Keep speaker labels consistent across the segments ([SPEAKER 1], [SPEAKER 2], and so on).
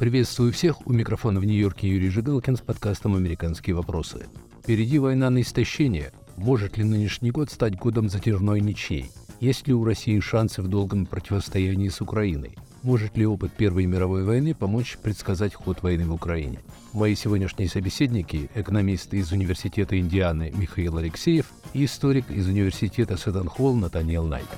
[SPEAKER 1] Приветствую всех. У микрофона в Нью-Йорке Юрий Жигалкин с подкастом «Американские вопросы». Впереди война на истощение. Может ли нынешний год стать годом затяжной ничьей? Есть ли у России шансы в долгом противостоянии с Украиной? Может ли опыт Первой мировой войны помочь предсказать ход войны в Украине? Мои сегодняшние собеседники – экономист из Университета Индианы Михаил Алексеев и историк из Университета Сеттон-Холл Натаниэл Найт.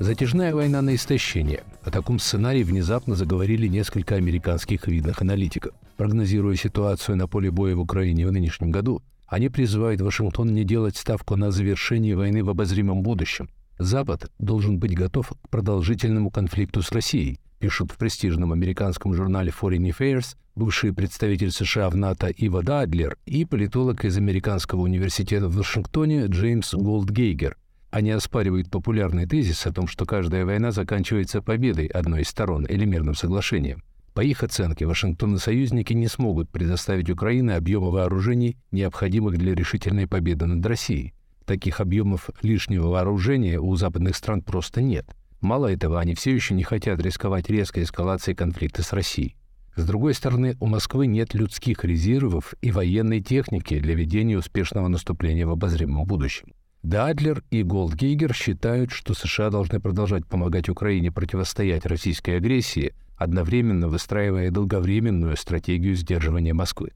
[SPEAKER 1] Затяжная война на истощение. О таком сценарии внезапно заговорили несколько американских видных аналитиков. Прогнозируя ситуацию на поле боя в Украине в нынешнем году, они призывают Вашингтон не делать ставку на завершение войны в обозримом будущем. Запад должен быть готов к продолжительному конфликту с Россией, пишут в престижном американском журнале Foreign Affairs бывший представитель США в НАТО Ива Дадлер и политолог из Американского университета в Вашингтоне Джеймс Голдгейгер. Они оспаривают популярный тезис о том, что каждая война заканчивается победой одной из сторон или мирным соглашением. По их оценке, Вашингтон и союзники не смогут предоставить Украине объемы вооружений, необходимых для решительной победы над Россией. Таких объемов лишнего вооружения у западных стран просто нет. Мало этого, они все еще не хотят рисковать резкой эскалацией конфликта с Россией. С другой стороны, у Москвы нет людских резервов и военной техники для ведения успешного наступления в обозримом будущем. Дадлер и Голдгейгер считают, что США должны продолжать помогать Украине противостоять российской агрессии, одновременно выстраивая долговременную стратегию сдерживания Москвы.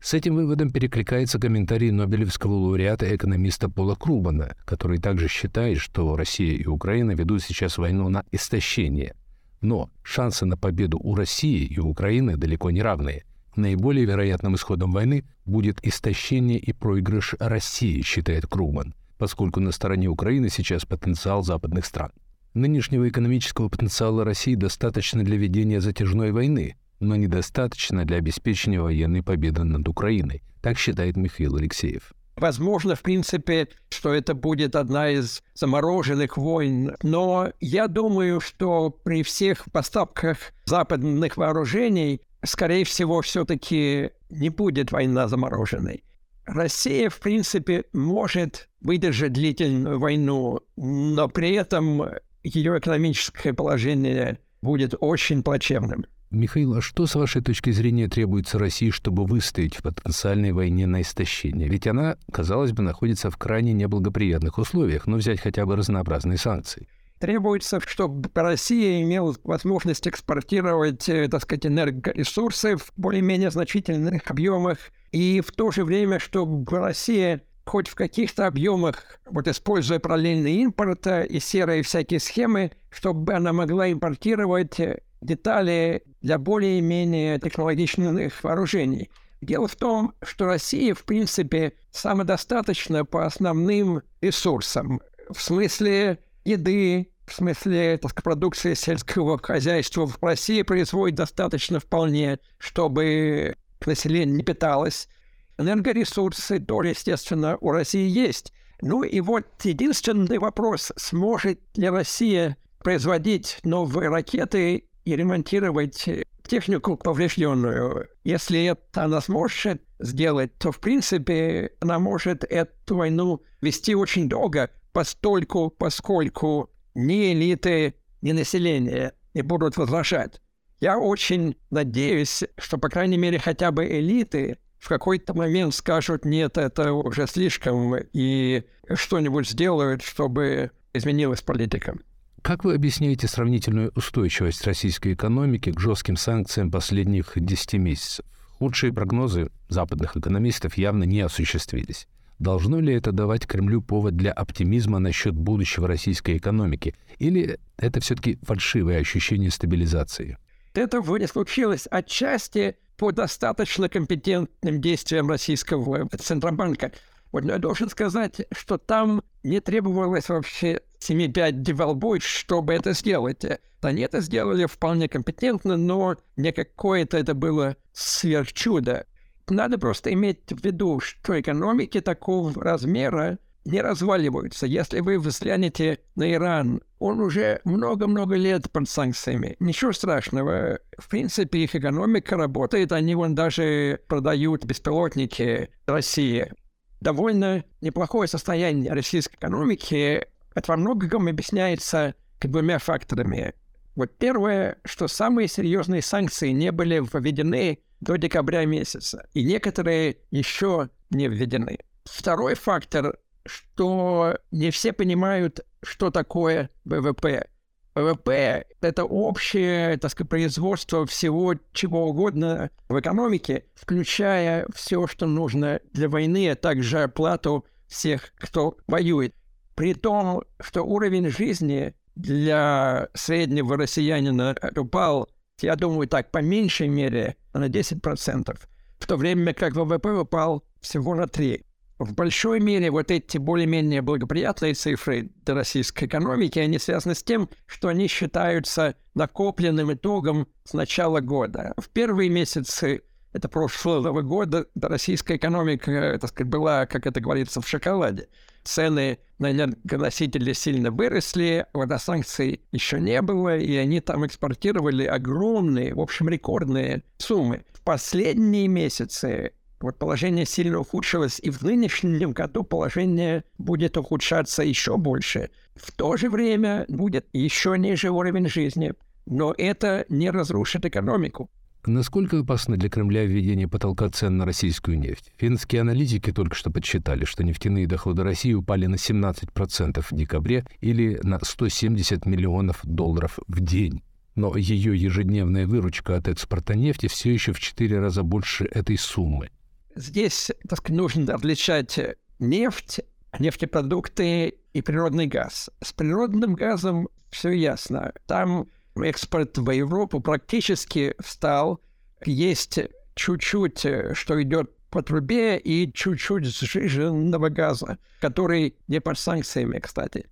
[SPEAKER 1] С этим выводом перекликается комментарий Нобелевского лауреата экономиста Пола Крубана, который также считает, что Россия и Украина ведут сейчас войну на истощение. Но шансы на победу у России и Украины далеко не равные. Наиболее вероятным исходом войны будет истощение и проигрыш России, считает Крубан – поскольку на стороне Украины сейчас потенциал западных стран. Нынешнего экономического потенциала России достаточно для ведения затяжной войны, но недостаточно для обеспечения военной победы над Украиной, так считает Михаил Алексеев.
[SPEAKER 2] Возможно, в принципе, что это будет одна из замороженных войн, но я думаю, что при всех поставках западных вооружений, скорее всего, все-таки не будет война замороженной. Россия, в принципе, может выдержать длительную войну, но при этом ее экономическое положение будет очень плачевным.
[SPEAKER 1] Михаил, а что, с вашей точки зрения, требуется России, чтобы выстоять в потенциальной войне на истощение? Ведь она, казалось бы, находится в крайне неблагоприятных условиях, но взять хотя бы разнообразные санкции.
[SPEAKER 2] Требуется, чтобы Россия имела возможность экспортировать, э, так сказать, энергоресурсы в более-менее значительных объемах, и в то же время, чтобы Россия хоть в каких-то объемах, вот используя параллельный импорт и серые всякие схемы, чтобы она могла импортировать э, детали для более-менее технологичных вооружений. Дело в том, что Россия, в принципе, самодостаточна по основным ресурсам. В смысле еды, в смысле так, продукции сельского хозяйства в России производит достаточно вполне, чтобы население не питалось. Энергоресурсы тоже, естественно, у России есть. Ну и вот единственный вопрос, сможет ли Россия производить новые ракеты и ремонтировать технику поврежденную. Если это она сможет сделать, то, в принципе, она может эту войну вести очень долго, постольку, поскольку ни элиты, ни население не будут возражать. Я очень надеюсь, что, по крайней мере, хотя бы элиты в какой-то момент скажут, нет, это уже слишком, и что-нибудь сделают, чтобы изменилась политика.
[SPEAKER 1] Как вы объясняете сравнительную устойчивость российской экономики к жестким санкциям последних 10 месяцев? Худшие прогнозы западных экономистов явно не осуществились. Должно ли это давать Кремлю повод для оптимизма насчет будущего российской экономики? Или это все-таки фальшивое ощущение стабилизации?
[SPEAKER 2] Это вроде случилось отчасти по достаточно компетентным действиям российского Центробанка. Вот, я должен сказать, что там не требовалось вообще 7-5 деволбой, чтобы это сделать. Они это сделали вполне компетентно, но не какое-то это было сверхчудо. Надо просто иметь в виду, что экономики такого размера не разваливаются. Если вы взглянете на Иран, он уже много-много лет под санкциями. Ничего страшного. В принципе, их экономика работает. Они вон даже продают беспилотники России. Довольно неплохое состояние российской экономики. Это во многом объясняется двумя факторами. Вот первое, что самые серьезные санкции не были введены до декабря месяца, и некоторые еще не введены. Второй фактор, что не все понимают, что такое ВВП. ВВП — это общее, так сказать, производство всего чего угодно в экономике, включая все, что нужно для войны, а также оплату всех, кто воюет. При том, что уровень жизни для среднего россиянина упал, я думаю, так, по меньшей мере на 10%, в то время как ВВП упал всего на 3%. В большой мере вот эти более-менее благоприятные цифры для российской экономики, они связаны с тем, что они считаются накопленным итогом с начала года. В первые месяцы это прошлого года российская экономика, так сказать, была, как это говорится, в шоколаде. Цены на энергоносители сильно выросли, водосанкций еще не было, и они там экспортировали огромные, в общем, рекордные суммы. В последние месяцы вот положение сильно ухудшилось, и в нынешнем году положение будет ухудшаться еще больше. В то же время будет еще ниже уровень жизни, но это не разрушит экономику.
[SPEAKER 1] Насколько опасно для Кремля введение потолка цен на российскую нефть? Финские аналитики только что подсчитали, что нефтяные доходы России упали на 17% в декабре или на 170 миллионов долларов в день. Но ее ежедневная выручка от экспорта нефти все еще в 4 раза больше этой суммы.
[SPEAKER 2] Здесь, так сказать, нужно отличать нефть, нефтепродукты и природный газ. С природным газом все ясно. Там экспорт в Европу практически встал. Есть чуть-чуть, что идет по трубе, и чуть-чуть сжиженного газа, который не под санкциями, кстати.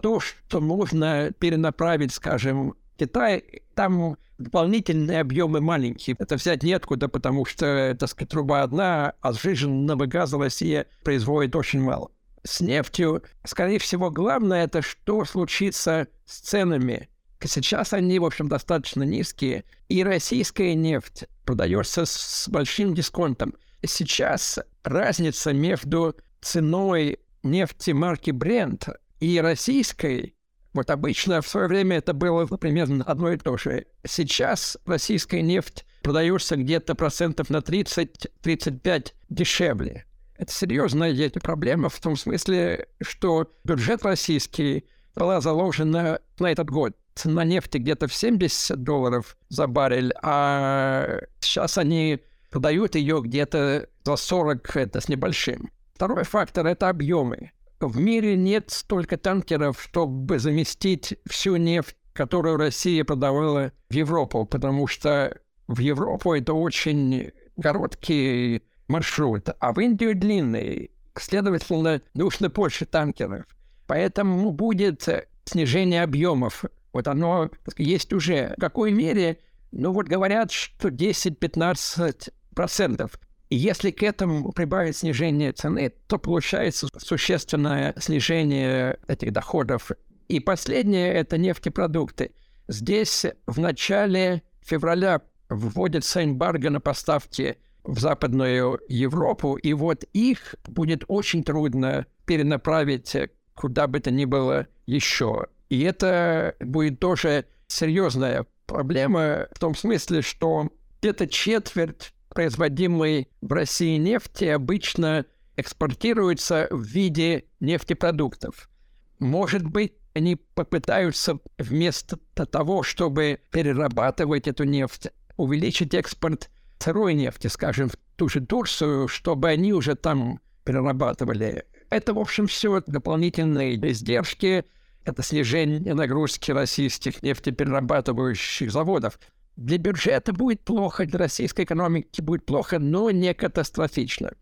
[SPEAKER 2] То, что нужно перенаправить, скажем, Китай, там дополнительные объемы маленькие. Это взять неоткуда, потому что, так сказать, труба одна, а сжиженного газа Россия производит очень мало. С нефтью, скорее всего, главное это, что случится с ценами. Сейчас они, в общем, достаточно низкие, и российская нефть продается с большим дисконтом. Сейчас разница между ценой нефти марки Brent и российской вот обычно в свое время это было примерно одно и то же. Сейчас российская нефть продается где-то процентов на 30-35 дешевле. Это серьезная проблема в том смысле, что бюджет российский была заложена на этот год. Цена нефти где-то в 70 долларов за баррель, а сейчас они продают ее где-то за 40 это с небольшим. Второй фактор – это объемы в мире нет столько танкеров, чтобы заместить всю нефть, которую Россия продавала в Европу, потому что в Европу это очень короткий маршрут, а в Индию длинный. Следовательно, нужно больше танкеров. Поэтому будет снижение объемов. Вот оно есть уже. В какой мере? Ну вот говорят, что 10-15 процентов. Если к этому прибавить снижение цены, то получается существенное снижение этих доходов. И последнее – это нефтепродукты. Здесь в начале февраля вводится эмбарго на поставки в Западную Европу, и вот их будет очень трудно перенаправить куда бы то ни было еще. И это будет тоже серьезная проблема в том смысле, что где-то четверть производимой в России нефти обычно экспортируется в виде нефтепродуктов. Может быть, они попытаются вместо того, чтобы перерабатывать эту нефть, увеличить экспорт сырой нефти, скажем, в ту же Турцию, чтобы они уже там перерабатывали. Это, в общем, все дополнительные издержки, это снижение нагрузки российских нефтеперерабатывающих заводов. Для бюджета будет плохо, для российской экономики будет плохо, но не катастрофично.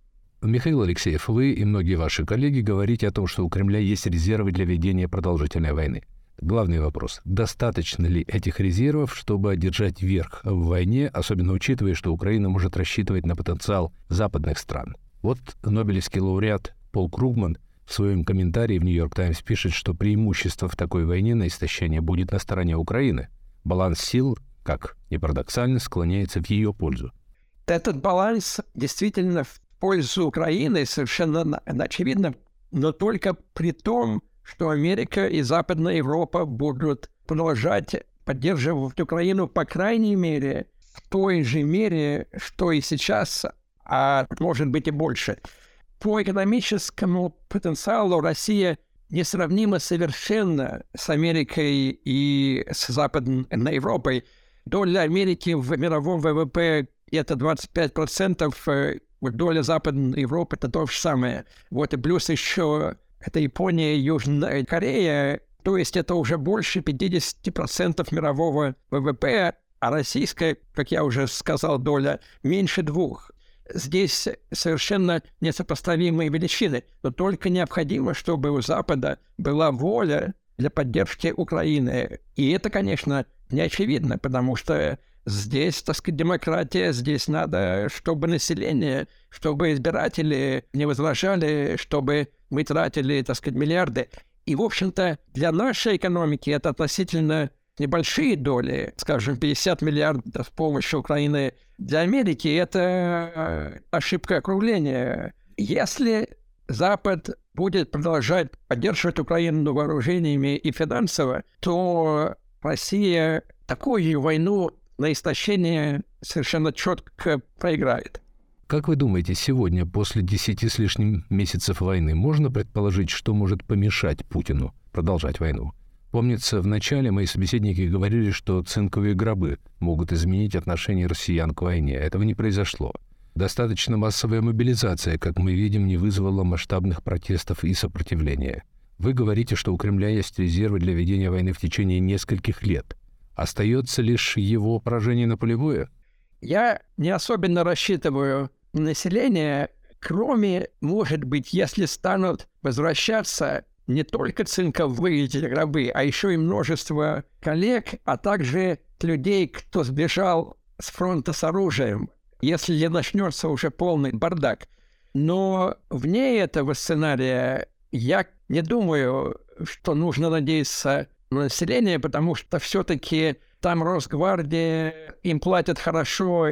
[SPEAKER 1] Михаил Алексеев, вы и многие ваши коллеги говорите о том, что у Кремля есть резервы для ведения продолжительной войны. Главный вопрос. Достаточно ли этих резервов, чтобы одержать верх в войне, особенно учитывая, что Украина может рассчитывать на потенциал западных стран? Вот Нобелевский лауреат Пол Кругман в своем комментарии в «Нью-Йорк Таймс» пишет, что преимущество в такой войне на истощение будет на стороне Украины. Баланс сил как ни парадоксально, склоняется в ее пользу.
[SPEAKER 2] Этот баланс действительно в пользу Украины совершенно очевидно, но только при том, что Америка и Западная Европа будут продолжать поддерживать Украину, по крайней мере, в той же мере, что и сейчас, а может быть и больше. По экономическому потенциалу Россия несравнима совершенно с Америкой и с Западной Европой. Доля Америки в мировом ВВП это 25%, э, доля Западной Европы это то же самое. Вот и плюс еще это Япония, Южная Корея, то есть это уже больше 50% мирового ВВП, а российская, как я уже сказал, доля меньше двух. Здесь совершенно несопоставимые величины, но только необходимо, чтобы у Запада была воля для поддержки Украины. И это, конечно, не очевидно, потому что здесь, так сказать, демократия, здесь надо, чтобы население, чтобы избиратели не возражали, чтобы мы тратили, так сказать, миллиарды. И, в общем-то, для нашей экономики это относительно небольшие доли, скажем, 50 миллиардов помощи Украины для Америки, это э, ошибка округления. Если Запад будет продолжать поддерживать Украину вооружениями и финансово, то Россия такую войну на истощение совершенно четко проиграет.
[SPEAKER 1] Как вы думаете, сегодня, после десяти с лишним месяцев войны, можно предположить, что может помешать Путину продолжать войну? Помнится, в начале мои собеседники говорили, что цинковые гробы могут изменить отношение россиян к войне. Этого не произошло. Достаточно массовая мобилизация, как мы видим, не вызвала масштабных протестов и сопротивления. Вы говорите, что у Кремля есть резервы для ведения войны в течение нескольких лет. Остается лишь его поражение на поле боя?
[SPEAKER 2] Я не особенно рассчитываю на население, кроме, может быть, если станут возвращаться не только цинковые гробы, а еще и множество коллег, а также людей, кто сбежал с фронта с оружием, если не начнется уже полный бардак. Но вне этого сценария я не думаю, что нужно надеяться на население, потому что все-таки там Росгвардия, им платят хорошо.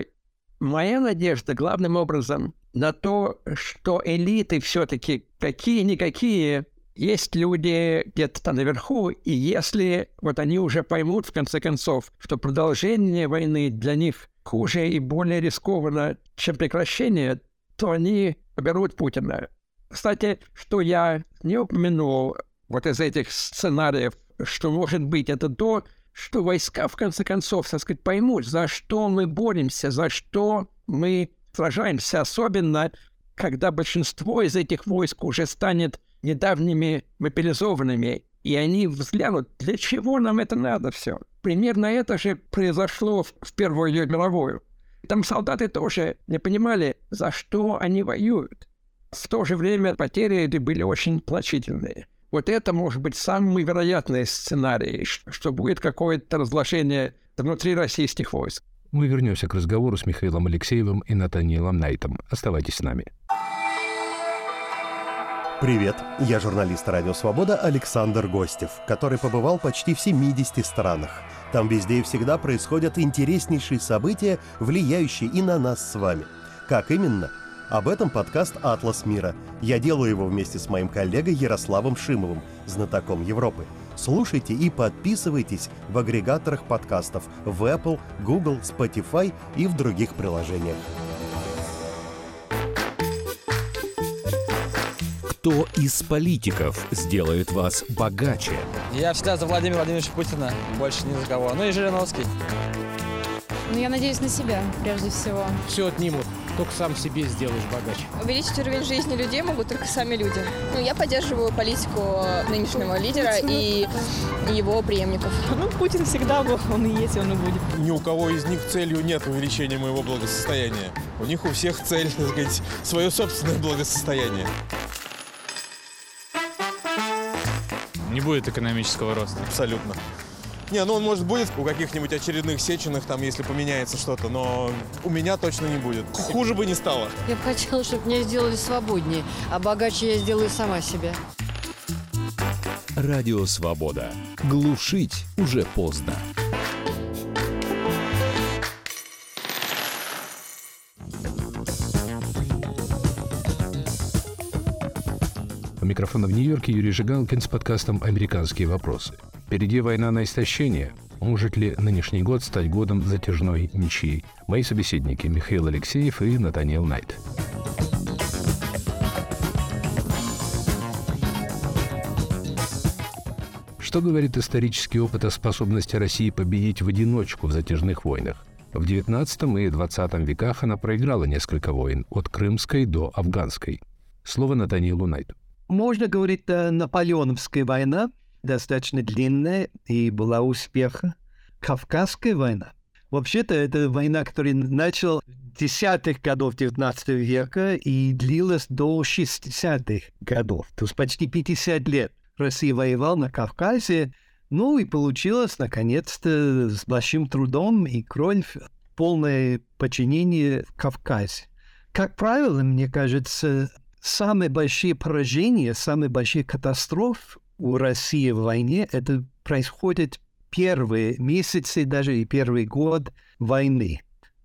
[SPEAKER 2] Моя надежда главным образом на то, что элиты все-таки какие-никакие есть люди где-то там наверху, и если вот они уже поймут, в конце концов, что продолжение войны для них хуже и более рискованно, чем прекращение, то они берут Путина. Кстати, что я не упомянул вот из этих сценариев, что может быть, это то, что войска, в конце концов, так сказать, поймут, за что мы боремся, за что мы сражаемся, особенно когда большинство из этих войск уже станет недавними мобилизованными, и они взглянут, для чего нам это надо все. Примерно это же произошло в Первую мировую. Там солдаты тоже не понимали, за что они воюют. В то же время потери были очень плачительные. Вот это может быть самый вероятный сценарий, что будет какое-то разложение внутри российских войск.
[SPEAKER 1] Мы вернемся к разговору с Михаилом Алексеевым и Натаниэлом Найтом. Оставайтесь с нами.
[SPEAKER 3] Привет, я журналист «Радио Свобода» Александр Гостев, который побывал почти в 70 странах. Там везде и всегда происходят интереснейшие события, влияющие и на нас с вами. Как именно? Об этом подкаст «Атлас мира». Я делаю его вместе с моим коллегой Ярославом Шимовым, знатоком Европы. Слушайте и подписывайтесь в агрегаторах подкастов в Apple, Google, Spotify и в других приложениях.
[SPEAKER 4] Кто из политиков сделает вас богаче?
[SPEAKER 5] Я всегда за Владимира Владимировича Путина, больше ни за кого. Ну и Жириновский.
[SPEAKER 6] Ну, я надеюсь на себя, прежде всего.
[SPEAKER 7] Все отнимут, только сам себе сделаешь богаче.
[SPEAKER 8] Увеличить уровень жизни людей могут только сами люди. Ну, я поддерживаю политику нынешнего лидера и его преемников.
[SPEAKER 9] Ну, Путин всегда был, он и есть, он и будет.
[SPEAKER 10] Ни у кого из них целью нет увеличения моего благосостояния. У них у всех цель, так сказать, свое собственное благосостояние.
[SPEAKER 11] Не будет экономического роста.
[SPEAKER 10] Абсолютно. Не, ну он может будет у каких-нибудь очередных сеченых, там, если поменяется что-то, но у меня точно не будет. Хуже бы не стало.
[SPEAKER 12] Я бы хотела, чтобы меня сделали свободнее, а богаче я сделаю сама себя.
[SPEAKER 4] Радио «Свобода». Глушить уже поздно.
[SPEAKER 1] У микрофона в Нью-Йорке Юрий Жигалкин с подкастом «Американские вопросы». Впереди война на истощение. Может ли нынешний год стать годом затяжной ничьей? Мои собеседники Михаил Алексеев и Натаниэл Найт. Что говорит исторический опыт о способности России победить в одиночку в затяжных войнах? В XIX и XX веках она проиграла несколько войн, от Крымской до Афганской. Слово Натаниэлу Найту.
[SPEAKER 13] Можно говорить, Наполеоновская война достаточно длинная и была успеха. Кавказская война. Вообще-то это война, которая начала десятых годов XIX века и длилась до 60-х годов, то есть почти 50 лет. Россия воевала на Кавказе, ну и получилось, наконец-то, с большим трудом и кровь, полное подчинение Кавказе. Как правило, мне кажется, самые большие поражения, самые большие катастрофы у России в войне, это происходит первые месяцы, даже и первый год войны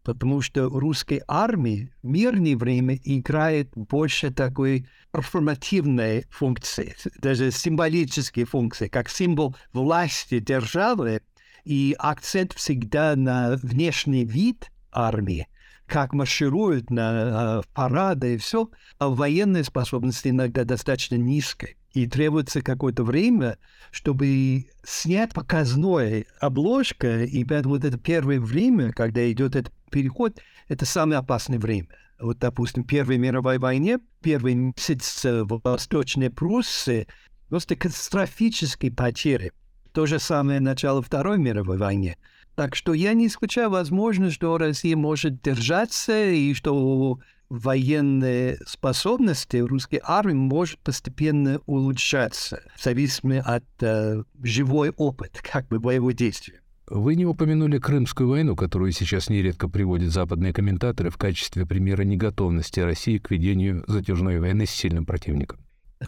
[SPEAKER 13] потому что русской армии в мирное время играет больше такой перформативной функции, даже символической функции, как символ власти державы, и акцент всегда на внешний вид армии, как маршируют на э, парады и все, а военная способность иногда достаточно низкая. И требуется какое-то время, чтобы снять показной обложка, и поэтому вот это первое время, когда идет этот переход, это самое опасное время. Вот, допустим, в Первой мировой войне, первый месяц в Восточной Пруссии, просто катастрофические потери. То же самое начало Второй мировой войны. Так что я не исключаю возможность, что Россия может держаться и что военные способности русской армии может постепенно улучшаться в зависимости от э, живой опыт, как бы боевого действия.
[SPEAKER 1] Вы не упомянули Крымскую войну, которую сейчас нередко приводят западные комментаторы в качестве примера неготовности России к ведению затяжной войны с сильным противником.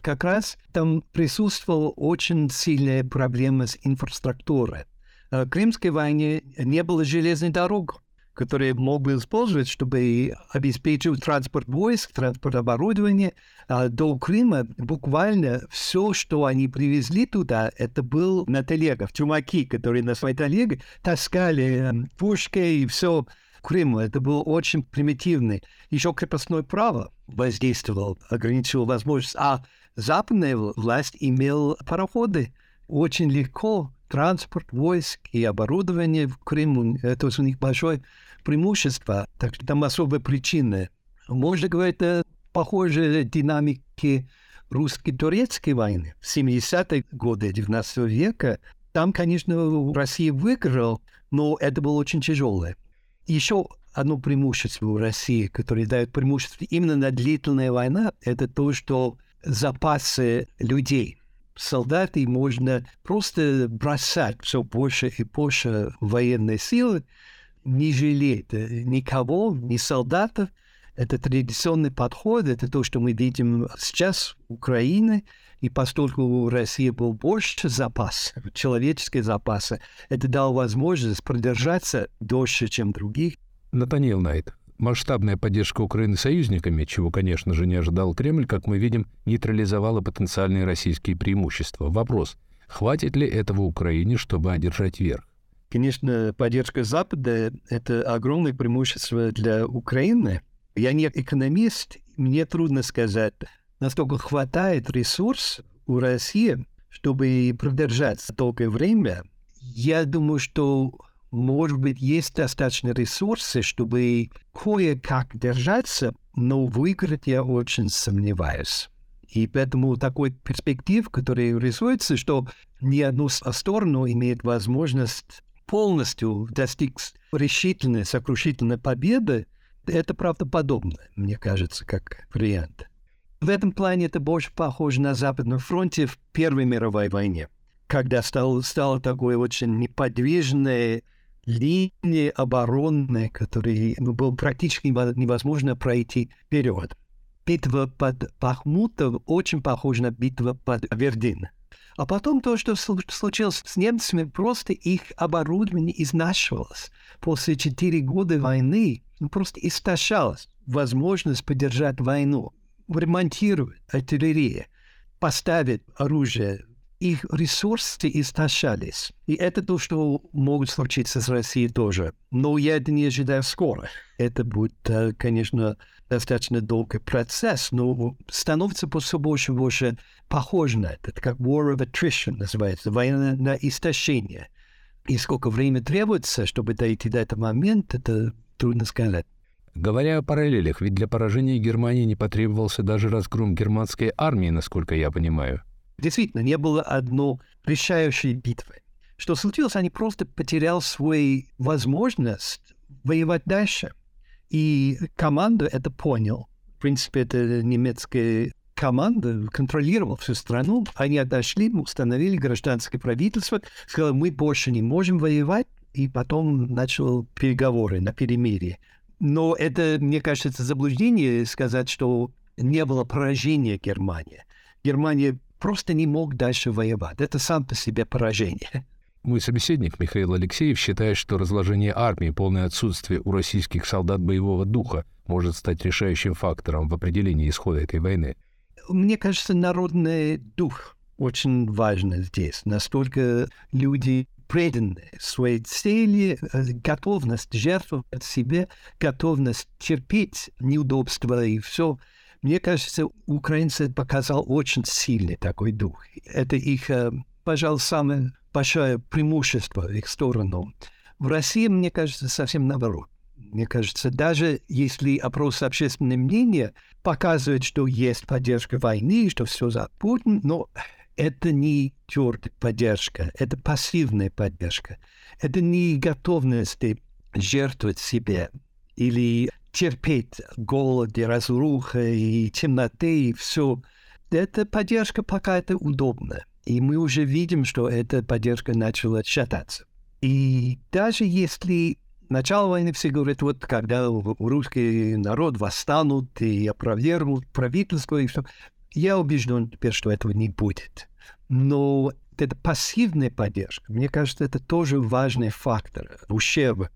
[SPEAKER 13] Как раз там присутствовала очень сильная проблема с инфраструктурой. В Крымской войне не было железной дороги которые мог бы использовать, чтобы обеспечивать транспорт войск, транспорт оборудования. А до Крыма буквально все, что они привезли туда, это был на телегах. Чумаки, которые на своей телеге таскали эм, пушки и все Крыму. Это было очень примитивно. Еще крепостное право воздействовало, ограничивало возможность. А западная власть имела пароходы. Очень легко транспорт, войск и оборудование в Крыму. Это у них большое преимущество, так что там особые причины. Можно говорить о похожей динамике русско-турецкой войны в 70-е годы 19 века. Там, конечно, Россия выиграла, но это было очень тяжелое. Еще одно преимущество у России, которое дает преимущество именно на длительная война, это то, что запасы людей – солдаты можно просто бросать все больше и больше военной силы, не жалеть никого, ни солдатов. Это традиционный подход, это то, что мы видим сейчас в Украине, и поскольку у России был больше запас, человеческие запасы, это дало возможность продержаться дольше, чем других.
[SPEAKER 1] Натаниэл Найт, Масштабная поддержка Украины союзниками, чего, конечно же, не ожидал Кремль, как мы видим, нейтрализовала потенциальные российские преимущества. Вопрос, хватит ли этого Украине, чтобы одержать верх?
[SPEAKER 13] Конечно, поддержка Запада – это огромное преимущество для Украины. Я не экономист, мне трудно сказать, насколько хватает ресурс у России, чтобы продержаться долгое время. Я думаю, что может быть, есть достаточно ресурсы, чтобы кое-как держаться, но выиграть я очень сомневаюсь. И поэтому такой перспектив, который рисуется, что ни одну сторону имеет возможность полностью достичь решительной, сокрушительной победы, это правдоподобно, мне кажется, как вариант. В этом плане это больше похоже на Западном фронте в Первой мировой войне, когда стало, стало такое очень неподвижное, линии оборонные, которые ну, было практически невозможно пройти вперед. Битва под Бахмутом очень похожа на битву под Вердин. А потом то, что случилось с немцами, просто их оборудование изнашивалось. После четыре года войны ну, просто истощалось возможность поддержать войну, ремонтировать артиллерию. поставить оружие, их ресурсы истощались. И это то, что может случиться с Россией тоже. Но я это не ожидаю скоро. Это будет, э, конечно, достаточно долгий процесс, но становится все больше и больше похоже на это. Это как war of attrition называется, война на истощение. И сколько времени требуется, чтобы дойти до этого момента, это трудно сказать.
[SPEAKER 1] Говоря о параллелях, ведь для поражения Германии не потребовался даже разгром германской армии, насколько я понимаю.
[SPEAKER 13] Действительно, не было одной решающей битвы. Что случилось, они просто потеряли свою возможность воевать дальше. И команда это понял. В принципе, это немецкая команда контролировала всю страну. Они отошли, установили гражданское правительство, сказали, мы больше не можем воевать, и потом начал переговоры на перемирие. Но это, мне кажется, заблуждение сказать, что не было поражения Германии. Германия просто не мог дальше воевать. Это сам по себе поражение.
[SPEAKER 1] Мой собеседник Михаил Алексеев считает, что разложение армии, полное отсутствие у российских солдат боевого духа может стать решающим фактором в определении исхода этой войны.
[SPEAKER 13] Мне кажется, народный дух очень важен здесь. Настолько люди преданы своей цели, э, готовность жертвовать себе, готовность терпеть неудобства и все. Мне кажется, украинцы показал очень сильный такой дух. Это их, э, пожалуй, самое большое преимущество их сторону. В России, мне кажется, совсем наоборот. Мне кажется, даже если опрос общественного мнения показывает, что есть поддержка войны, что все за Путин, но это не твердая поддержка, это пассивная поддержка. Это не готовность жертвовать себе или терпеть голод и разруха и темноты и все. Эта поддержка пока это удобно. И мы уже видим, что эта поддержка начала шататься. И даже если начало войны все говорят, вот когда русский народ восстанут и опровергнут правительство и все, я убежден теперь, что этого не будет. Но эта пассивная поддержка, мне кажется, это тоже важный фактор. Ущерб,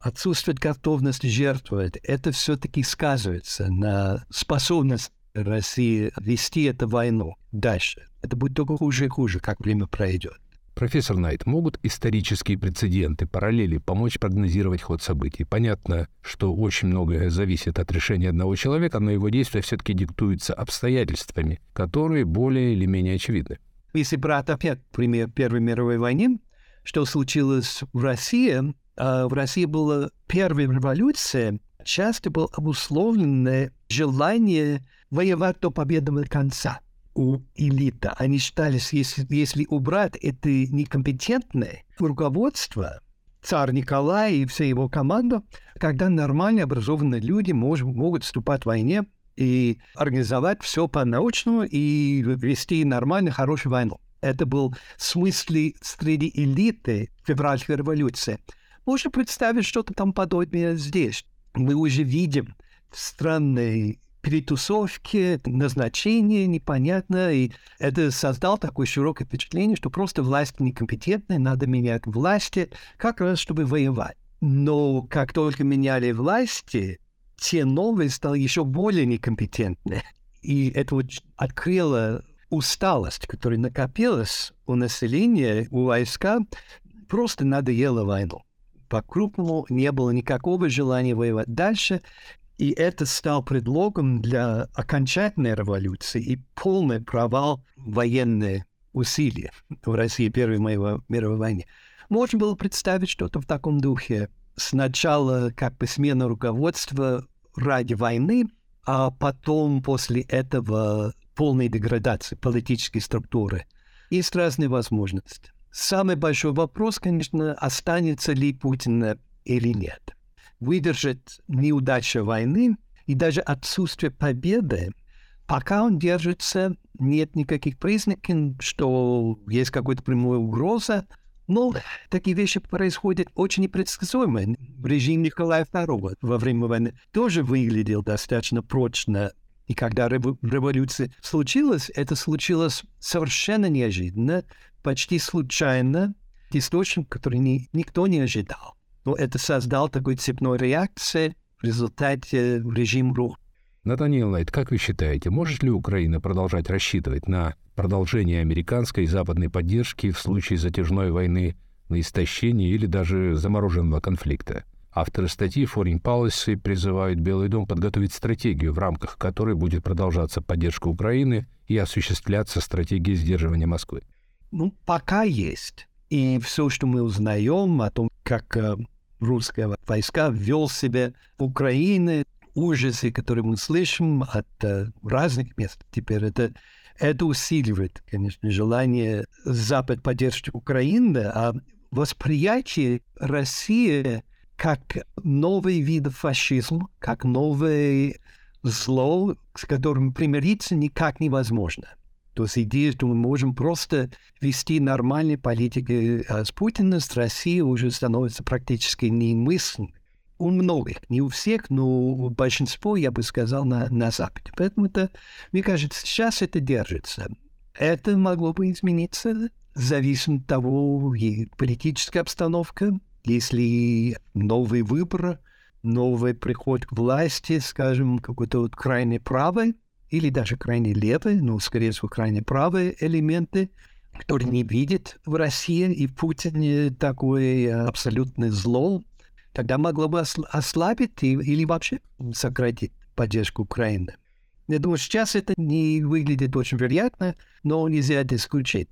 [SPEAKER 13] отсутствие готовности жертвовать, это все-таки сказывается на способность России вести эту войну дальше. Это будет только хуже и хуже, как время пройдет.
[SPEAKER 1] Профессор Найт, могут исторические прецеденты, параллели помочь прогнозировать ход событий? Понятно, что очень многое зависит от решения одного человека, но его действия все-таки диктуются обстоятельствами, которые более или менее очевидны.
[SPEAKER 13] Если брать опять пример Первой мировой войны, что случилось в России, в России была первая революция, часто было обусловлено желание воевать до победного конца – у элита. Они считались, если, если убрать это некомпетентное руководство, царь Николай и вся его команда, когда нормально образованные люди мож, могут вступать в войне и организовать все по-научному и вести нормально, хорошую войну. Это был смысл среди элиты февральской революции. Можно представить что-то там подобное здесь. Мы уже видим странные перетусовки, назначение непонятно, и это создал такое широкое впечатление, что просто власть некомпетентная, надо менять власти, как раз чтобы воевать. Но как только меняли власти, те новые стали еще более некомпетентны. И это вот открыло усталость, которая накопилась у населения, у войска, просто надоело войну. По-крупному не было никакого желания воевать дальше, и это стал предлогом для окончательной революции и полный провал военных усилий в России Первой мировой войны. Можно было представить что-то в таком духе. Сначала как бы смена руководства ради войны, а потом после этого полной деградации политической структуры. Есть разные возможности. Самый большой вопрос, конечно, останется ли Путин или нет выдержит неудача войны и даже отсутствие победы, пока он держится, нет никаких признаков, что есть какая-то прямая угроза. Но такие вещи происходят очень непредсказуемо. Режим Николая II во время войны тоже выглядел достаточно прочно. И когда революция случилась, это случилось совершенно неожиданно, почти случайно, источник, который ни, никто не ожидал. Но это создал такой цепной реакции, в результате режим рухнул.
[SPEAKER 1] Натаниэл Найт, как вы считаете, может ли Украина продолжать рассчитывать на продолжение американской и западной поддержки в случае затяжной войны, на истощение или даже замороженного конфликта? Авторы статьи Foreign Policy призывают Белый дом подготовить стратегию, в рамках которой будет продолжаться поддержка Украины и осуществляться стратегия сдерживания Москвы.
[SPEAKER 13] Ну, пока есть. И все, что мы узнаем о том, как э, русские войска вел себя в Украине, ужасы, которые мы слышим от э, разных мест теперь, это, это усиливает, конечно, желание Запад поддержки Украины, а восприятие России как новый вид фашизма, как новое зло, с которым примириться никак невозможно. То есть идея, что мы можем просто вести нормальные политики а с Путиным, с Россией уже становится практически немыслимой у многих, не у всех, но у большинства, я бы сказал, на, на Западе. Поэтому это, мне кажется, сейчас это держится. Это могло бы измениться, зависит от того, и политическая обстановка, если новый выбор, новый приход к власти, скажем, какой-то вот крайне правый или даже крайне левый, но, скорее всего, крайне правые элементы, которые не видят в России и в Путине такое абсолютное зло, тогда могло бы ослабить или вообще сократить поддержку Украины. Я думаю, сейчас это не выглядит очень вероятно, но нельзя это исключить.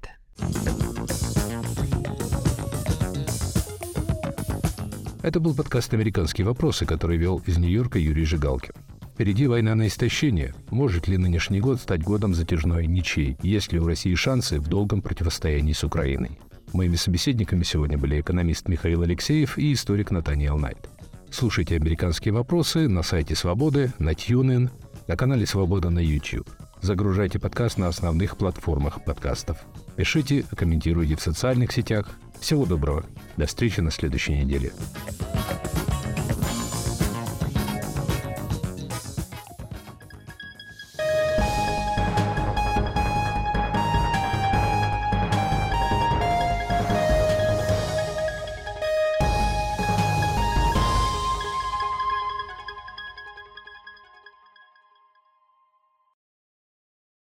[SPEAKER 1] Это был подкаст «Американские вопросы», который вел из Нью-Йорка Юрий Жигалкин. Впереди война на истощение. Может ли нынешний год стать годом затяжной ничей? Есть ли у России шансы в долгом противостоянии с Украиной? Моими собеседниками сегодня были экономист Михаил Алексеев и историк Натаниэл Найт. Слушайте «Американские вопросы» на сайте «Свободы», на TuneIn, на канале «Свобода» на YouTube. Загружайте подкаст на основных платформах подкастов. Пишите, комментируйте в социальных сетях. Всего доброго. До встречи на следующей неделе.